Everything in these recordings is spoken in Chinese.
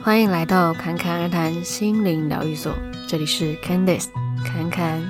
欢迎来到侃侃而谈心灵疗愈所，这里是 Candice 侃侃。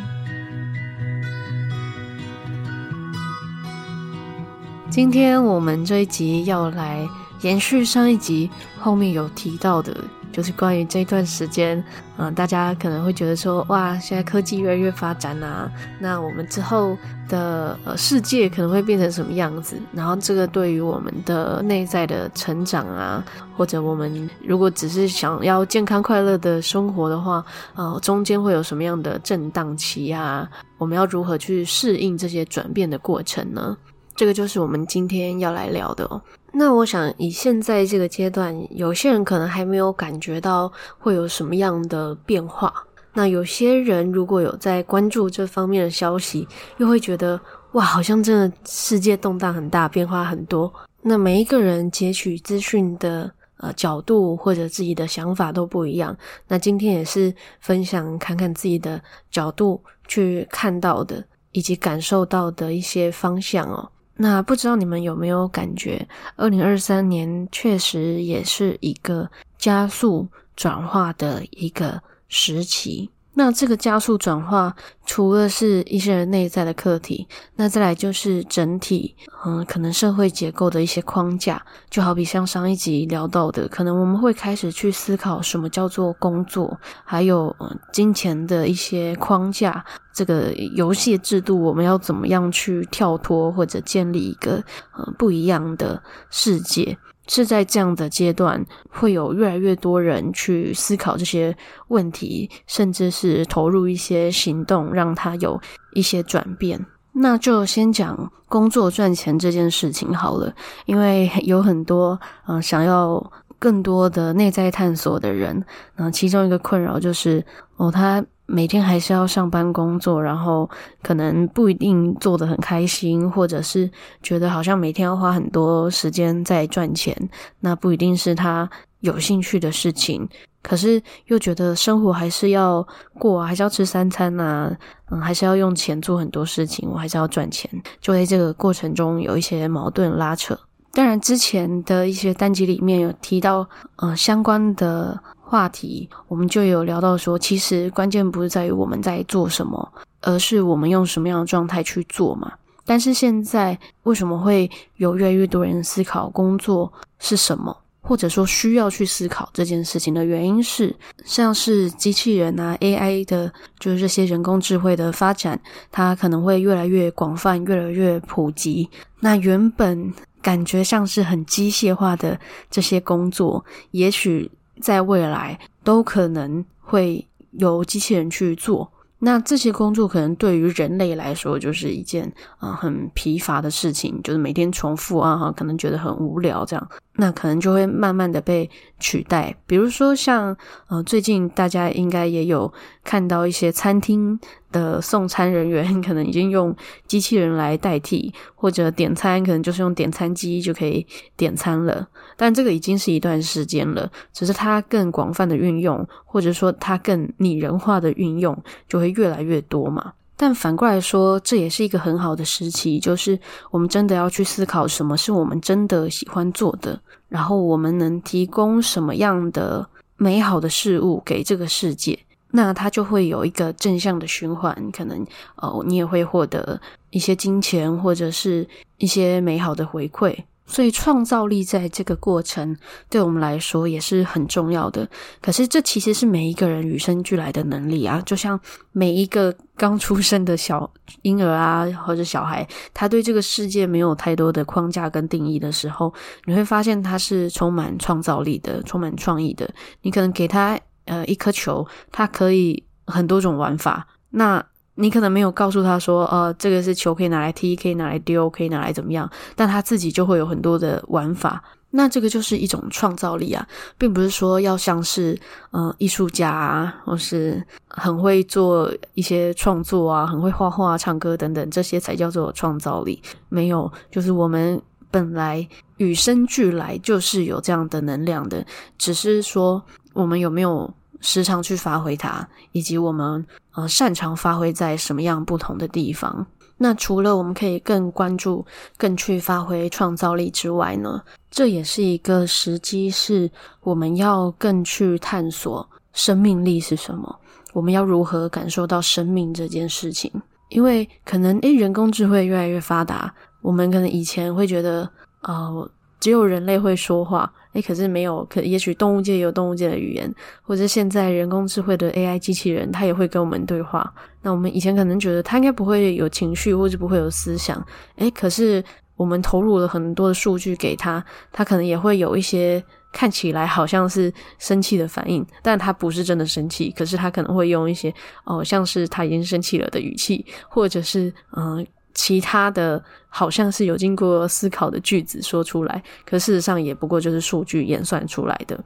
今天我们这一集要来延续上一集后面有提到的。就是关于这段时间，嗯、大家可能会觉得说，哇，现在科技越来越发展啊，那我们之后的呃世界可能会变成什么样子？然后这个对于我们的内在的成长啊，或者我们如果只是想要健康快乐的生活的话，呃，中间会有什么样的震荡期啊？我们要如何去适应这些转变的过程呢？这个就是我们今天要来聊的哦。那我想，以现在这个阶段，有些人可能还没有感觉到会有什么样的变化。那有些人如果有在关注这方面的消息，又会觉得哇，好像真的世界动荡很大，变化很多。那每一个人截取资讯的呃角度或者自己的想法都不一样。那今天也是分享看看自己的角度去看到的以及感受到的一些方向哦。那不知道你们有没有感觉，二零二三年确实也是一个加速转化的一个时期。那这个加速转化，除了是一些人内在的课题，那再来就是整体，嗯，可能社会结构的一些框架，就好比像上一集聊到的，可能我们会开始去思考什么叫做工作，还有嗯，金钱的一些框架，这个游戏制度，我们要怎么样去跳脱或者建立一个嗯不一样的世界。是在这样的阶段，会有越来越多人去思考这些问题，甚至是投入一些行动，让它有一些转变。那就先讲工作赚钱这件事情好了，因为有很多嗯、想要更多的内在探索的人，那其中一个困扰就是哦他。每天还是要上班工作，然后可能不一定做得很开心，或者是觉得好像每天要花很多时间在赚钱，那不一定是他有兴趣的事情。可是又觉得生活还是要过，还是要吃三餐呐，嗯，还是要用钱做很多事情，我还是要赚钱，就在这个过程中有一些矛盾拉扯。当然，之前的一些单集里面有提到，嗯，相关的。话题，我们就有聊到说，其实关键不是在于我们在做什么，而是我们用什么样的状态去做嘛。但是现在为什么会有越来越多人思考工作是什么，或者说需要去思考这件事情的原因是，像是机器人啊、AI 的，就是这些人工智慧的发展，它可能会越来越广泛、越来越普及。那原本感觉像是很机械化的这些工作，也许。在未来都可能会由机器人去做，那这些工作可能对于人类来说就是一件啊、很疲乏的事情，就是每天重复啊哈，可能觉得很无聊这样。那可能就会慢慢的被取代，比如说像呃最近大家应该也有看到一些餐厅的送餐人员可能已经用机器人来代替，或者点餐可能就是用点餐机就可以点餐了。但这个已经是一段时间了，只是它更广泛的运用，或者说它更拟人化的运用就会越来越多嘛。但反过来说，这也是一个很好的时期，就是我们真的要去思考什么是我们真的喜欢做的，然后我们能提供什么样的美好的事物给这个世界，那它就会有一个正向的循环，可能哦，你也会获得一些金钱或者是一些美好的回馈。所以创造力在这个过程对我们来说也是很重要的。可是这其实是每一个人与生俱来的能力啊，就像每一个刚出生的小婴儿啊，或者小孩，他对这个世界没有太多的框架跟定义的时候，你会发现他是充满创造力的，充满创意的。你可能给他呃一颗球，它可以很多种玩法。那你可能没有告诉他说，呃，这个是球可以拿来踢，可以拿来丢，可以拿来怎么样，但他自己就会有很多的玩法。那这个就是一种创造力啊，并不是说要像是呃艺术家啊，或是很会做一些创作啊，很会画画、唱歌等等，这些才叫做创造力。没有，就是我们本来与生俱来就是有这样的能量的，只是说我们有没有时常去发挥它，以及我们呃擅长发挥在什么样不同的地方。那除了我们可以更关注、更去发挥创造力之外呢，这也是一个时机，是我们要更去探索生命力是什么，我们要如何感受到生命这件事情。因为可能诶，人工智慧越来越发达，我们可能以前会觉得，呃，只有人类会说话。诶，可是没有，可也许动物界有动物界的语言，或者现在人工智慧的 AI 机器人，它也会跟我们对话。那我们以前可能觉得它应该不会有情绪，或者不会有思想。诶，可是我们投入了很多的数据给它，它可能也会有一些看起来好像是生气的反应，但它不是真的生气。可是它可能会用一些哦，像是它已经生气了的语气，或者是嗯。其他的好像是有经过思考的句子说出来，可事实上也不过就是数据演算出来的。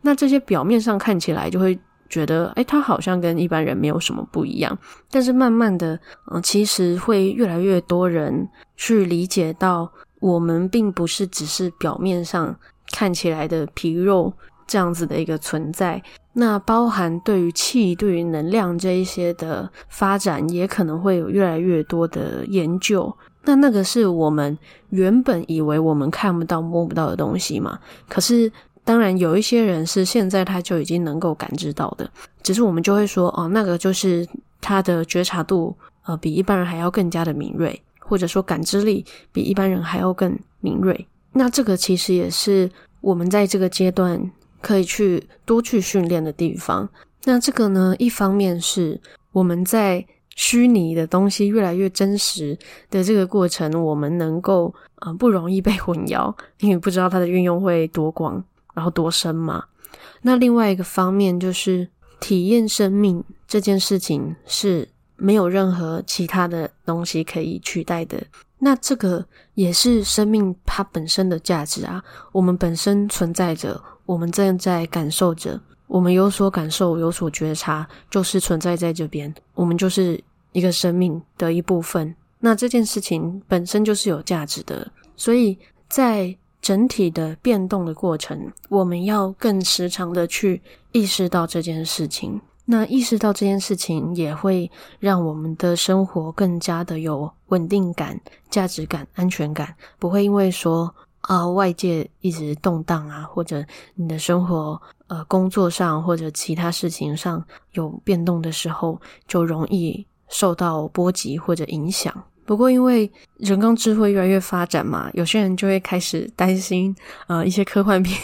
那这些表面上看起来就会觉得，诶，他好像跟一般人没有什么不一样。但是慢慢的，嗯，其实会越来越多人去理解到，我们并不是只是表面上看起来的皮肉这样子的一个存在。那包含对于气、对于能量这一些的发展，也可能会有越来越多的研究。那那个是我们原本以为我们看不到、摸不到的东西嘛？可是当然有一些人是现在他就已经能够感知到的，只是我们就会说哦，那个就是他的觉察度呃比一般人还要更加的敏锐，或者说感知力比一般人还要更敏锐。那这个其实也是我们在这个阶段。可以去多去训练的地方。那这个呢，一方面是我们在虚拟的东西越来越真实的这个过程，我们能够呃不容易被混淆，因为不知道它的运用会多广，然后多深嘛。那另外一个方面就是体验生命这件事情是没有任何其他的东西可以取代的。那这个也是生命它本身的价值啊，我们本身存在着。我们正在感受着，我们有所感受，有所觉察，就是存在在这边。我们就是一个生命的一部分。那这件事情本身就是有价值的，所以在整体的变动的过程，我们要更时常的去意识到这件事情。那意识到这件事情，也会让我们的生活更加的有稳定感、价值感、安全感，不会因为说。啊，外界一直动荡啊，或者你的生活、呃，工作上或者其他事情上有变动的时候，就容易受到波及或者影响。不过，因为人工智慧越来越发展嘛，有些人就会开始担心，呃，一些科幻片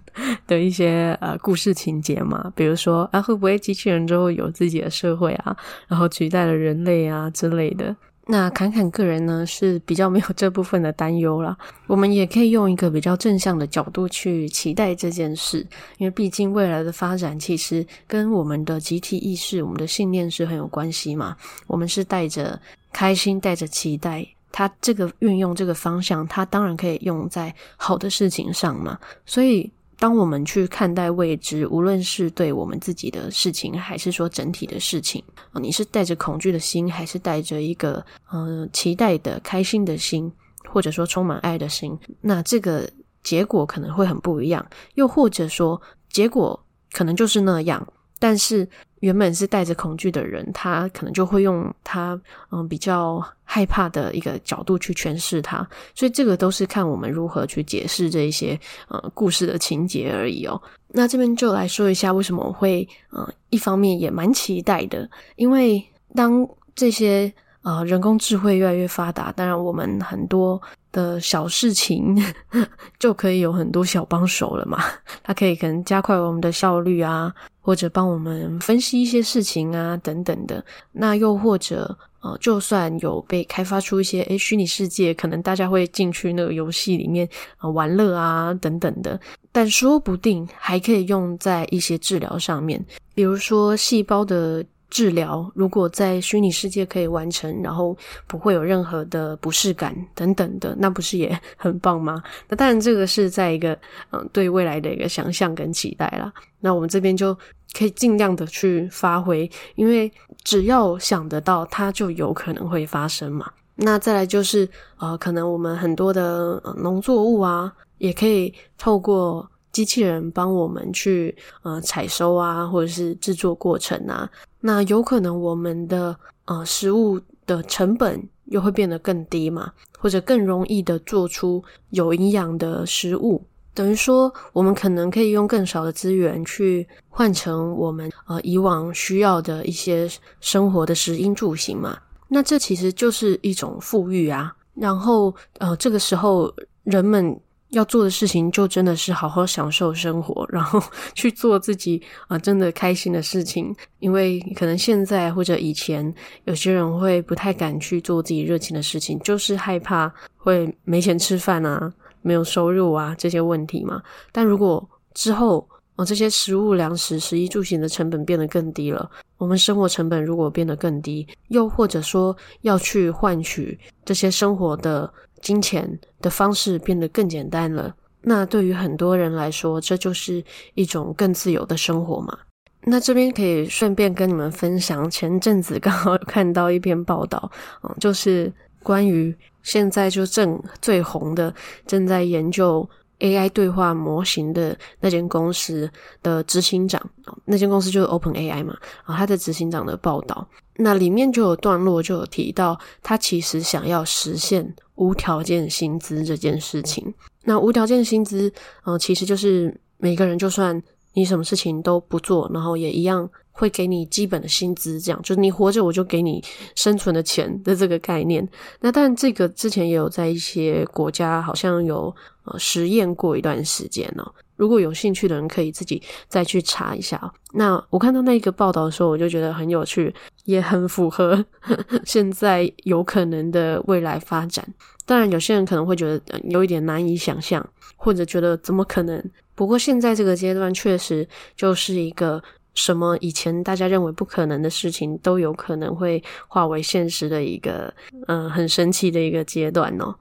的一些呃故事情节嘛，比如说啊，会不会机器人之后有自己的社会啊，然后取代了人类啊之类的。那侃侃个人呢，是比较没有这部分的担忧啦。我们也可以用一个比较正向的角度去期待这件事，因为毕竟未来的发展其实跟我们的集体意识、我们的信念是很有关系嘛。我们是带着开心、带着期待，它这个运用这个方向，它当然可以用在好的事情上嘛。所以。当我们去看待未知，无论是对我们自己的事情，还是说整体的事情，你是带着恐惧的心，还是带着一个嗯、期待的开心的心，或者说充满爱的心，那这个结果可能会很不一样。又或者说，结果可能就是那样，但是。原本是带着恐惧的人，他可能就会用他嗯比较害怕的一个角度去诠释它，所以这个都是看我们如何去解释这一些呃故事的情节而已哦。那这边就来说一下为什么我会嗯一方面也蛮期待的，因为当这些呃人工智慧越来越发达，当然我们很多的小事情 就可以有很多小帮手了嘛，它可以可能加快我们的效率啊。或者帮我们分析一些事情啊，等等的。那又或者，呃，就算有被开发出一些，诶，虚拟世界，可能大家会进去那个游戏里面，玩乐啊，等等的。但说不定还可以用在一些治疗上面，比如说细胞的治疗，如果在虚拟世界可以完成，然后不会有任何的不适感等等的，那不是也很棒吗？那当然，这个是在一个嗯对未来的一个想象跟期待啦。那我们这边就可以尽量的去发挥，因为只要想得到，它就有可能会发生嘛。那再来就是呃，可能我们很多的农作物啊，也可以透过。机器人帮我们去呃采收啊，或者是制作过程啊，那有可能我们的呃食物的成本又会变得更低嘛，或者更容易的做出有营养的食物。等于说，我们可能可以用更少的资源去换成我们呃以往需要的一些生活的食衣住行嘛。那这其实就是一种富裕啊。然后呃这个时候人们。要做的事情就真的是好好享受生活，然后 去做自己啊、真的开心的事情。因为可能现在或者以前有些人会不太敢去做自己热情的事情，就是害怕会没钱吃饭啊、没有收入啊这些问题嘛。但如果之后哦这些食物、粮食、食衣住行的成本变得更低了，我们生活成本如果变得更低，又或者说要去换取这些生活的。金钱的方式变得更简单了，那对于很多人来说，这就是一种更自由的生活嘛。那这边可以顺便跟你们分享，前阵子刚好看到一篇报道，嗯，就是关于现在就正最红的，正在研究 AI 对话模型的那间公司的执行长，那间公司就是 OpenAI 嘛，啊，他的执行长的报道，那里面就有段落就有提到，他其实想要实现。无条件薪资这件事情，那无条件薪资，嗯，其实就是每个人就算你什么事情都不做，然后也一样会给你基本的薪资，这样就是你活着我就给你生存的钱的这个概念。那但这个之前也有在一些国家好像有呃实验过一段时间哦。如果有兴趣的人可以自己再去查一下。那我看到那个报道的时候，我就觉得很有趣，也很符合 现在有可能的未来发展。当然，有些人可能会觉得有一点难以想象，或者觉得怎么可能？不过现在这个阶段确实就是一个什么以前大家认为不可能的事情都有可能会化为现实的一个，嗯、呃，很神奇的一个阶段哦。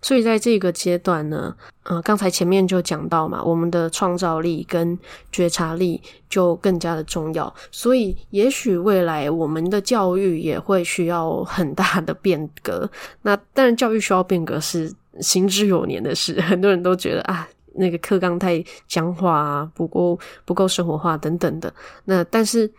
所以在这个阶段呢，呃，刚才前面就讲到嘛，我们的创造力跟觉察力就更加的重要。所以也许未来我们的教育也会需要很大的变革。那当然，教育需要变革是行之有年的事。很多人都觉得啊，那个课纲太僵化啊，不够不够生活化等等的。那但是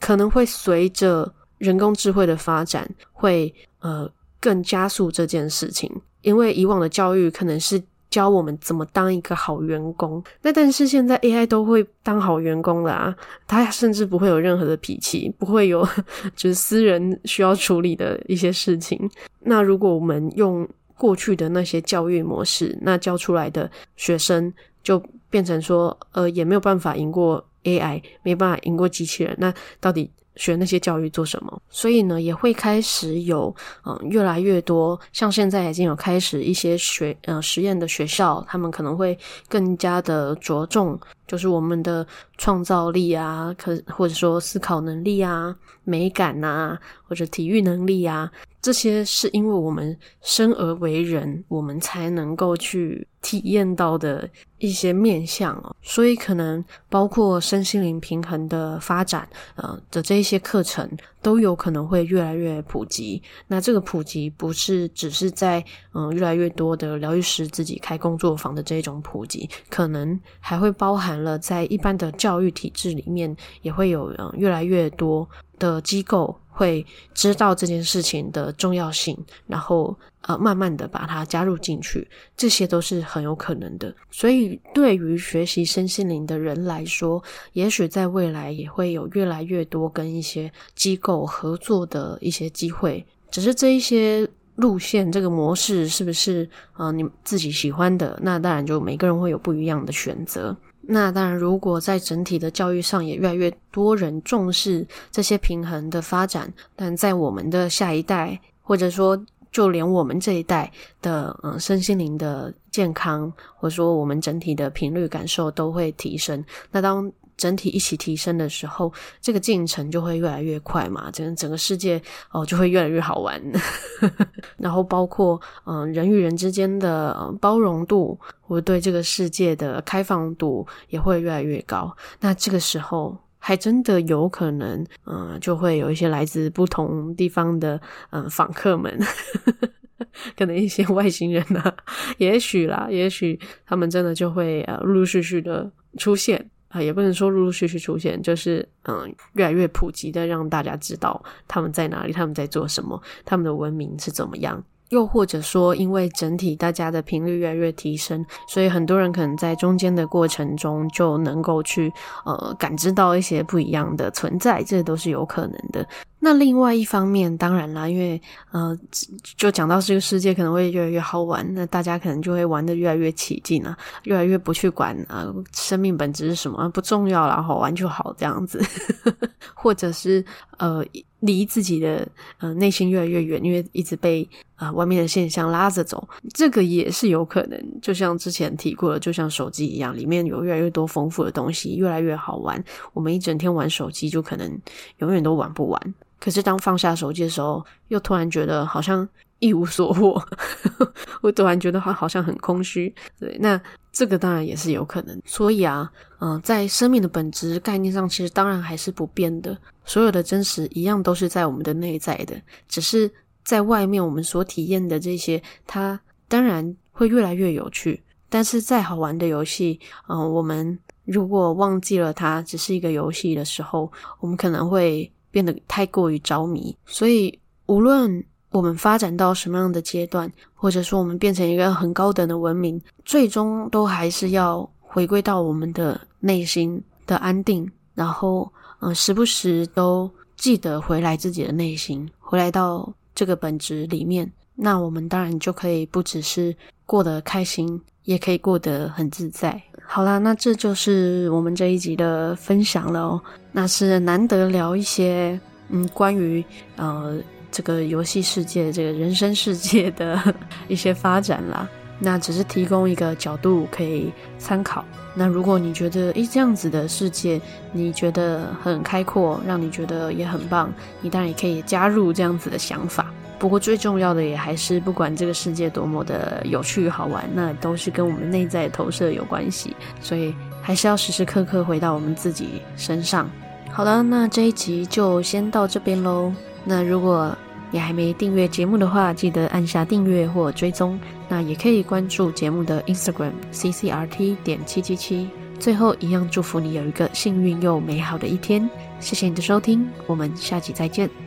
可能会随着人工智慧的发展，会呃更加速这件事情。因为以往的教育可能是教我们怎么当一个好员工，那但是现在 AI 都会当好员工了啊，他甚至不会有任何的脾气，不会有 就是私人需要处理的一些事情。那如果我们用过去的那些教育模式，那教出来的学生就变成说，呃，也没有办法赢过 AI，没办法赢过机器人，那到底？学那些教育做什么？所以呢，也会开始有嗯越来越多，像现在已经有开始一些学呃实验的学校，他们可能会更加的着重，就是我们的创造力啊，可或者说思考能力啊、美感啊，或者体育能力啊。这些是因为我们生而为人，我们才能够去体验到的一些面向哦，所以可能包括身心灵平衡的发展，呃的这一些课程都有可能会越来越普及。那这个普及不是只是在嗯、越来越多的疗愈师自己开工作坊的这种普及，可能还会包含了在一般的教育体制里面也会有嗯、越来越多的机构。会知道这件事情的重要性，然后呃，慢慢的把它加入进去，这些都是很有可能的。所以，对于学习身心灵的人来说，也许在未来也会有越来越多跟一些机构合作的一些机会。只是这一些路线，这个模式是不是呃你自己喜欢的？那当然就每个人会有不一样的选择。那当然，如果在整体的教育上也越来越多人重视这些平衡的发展，但在我们的下一代，或者说就连我们这一代的嗯身心灵的健康，或者说我们整体的频率感受都会提升。那当整体一起提升的时候，这个进程就会越来越快嘛，整整个世界哦就会越来越好玩。然后包括嗯、人与人之间的、包容度，或对这个世界的开放度也会越来越高。那这个时候还真的有可能，嗯、就会有一些来自不同地方的嗯、访客们。可能一些外星人啊，也许啦，也许他们真的就会呃陆陆续续的出现啊、也不能说陆陆续续出现，就是嗯、越来越普及的让大家知道他们在哪里，他们在做什么，他们的文明是怎么样。又或者说，因为整体大家的频率越来越提升，所以很多人可能在中间的过程中就能够去呃感知到一些不一样的存在，这都是有可能的。那另外一方面，当然啦，因为呃，就讲到这个世界可能会越来越好玩，那大家可能就会玩得越来越起劲啊，越来越不去管啊，生命本质是什么不重要啦，好玩就好这样子，或者是呃。离自己的呃内心越来越远，因为一直被啊、外面的现象拉着走，这个也是有可能。就像之前提过的，就像手机一样，里面有越来越多丰富的东西，越来越好玩。我们一整天玩手机，就可能永远都玩不完。可是当放下手机的时候，又突然觉得好像一无所获，我突然觉得好好像很空虚。对，那。这个当然也是有可能，所以啊，嗯、在生命的本质概念上，其实当然还是不变的。所有的真实一样都是在我们的内在的，只是在外面我们所体验的这些，它当然会越来越有趣。但是再好玩的游戏，嗯、我们如果忘记了它只是一个游戏的时候，我们可能会变得太过于着迷。所以无论。我们发展到什么样的阶段，或者说我们变成一个很高等的文明，最终都还是要回归到我们的内心的安定，然后，嗯、时不时都记得回来自己的内心，回来到这个本质里面。那我们当然就可以不只是过得开心，也可以过得很自在。好啦，那这就是我们这一集的分享了哦。那是难得聊一些，嗯，关于呃。这个游戏世界，这个人生世界的 一些发展啦，那只是提供一个角度可以参考。那如果你觉得，诶，这样子的世界，你觉得很开阔，让你觉得也很棒，你当然也可以加入这样子的想法。不过最重要的也还是，不管这个世界多么的有趣好玩，那都是跟我们内在投射有关系，所以还是要时时刻刻回到我们自己身上。好了，那这一集就先到这边喽。那如果你还没订阅节目的话，记得按下订阅或追踪。那也可以关注节目的 Instagram ccrt 点七七七。最后，一样祝福你有一个幸运又美好的一天。谢谢你的收听，我们下集再见。